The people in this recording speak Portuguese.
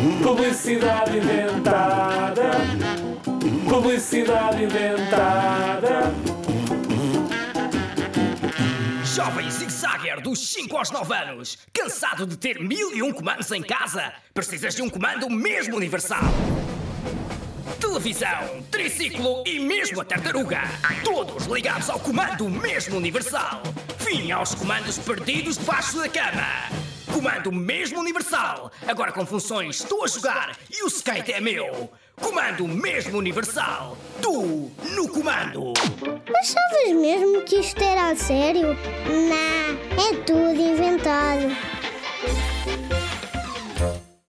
Publicidade inventada. Publicidade inventada. Jovem zigzagger dos 5 aos 9 anos, cansado de ter mil e um comandos em casa? Precisas de um comando mesmo universal. Televisão, triciclo e mesmo a tartaruga. Todos ligados ao comando mesmo universal. Fim aos comandos perdidos debaixo da cama. Comando mesmo universal. Agora com funções estou a jogar e o skate é meu. Comando mesmo universal. Tu no comando. Achavas mesmo que isto era a sério? Não, é tudo inventado.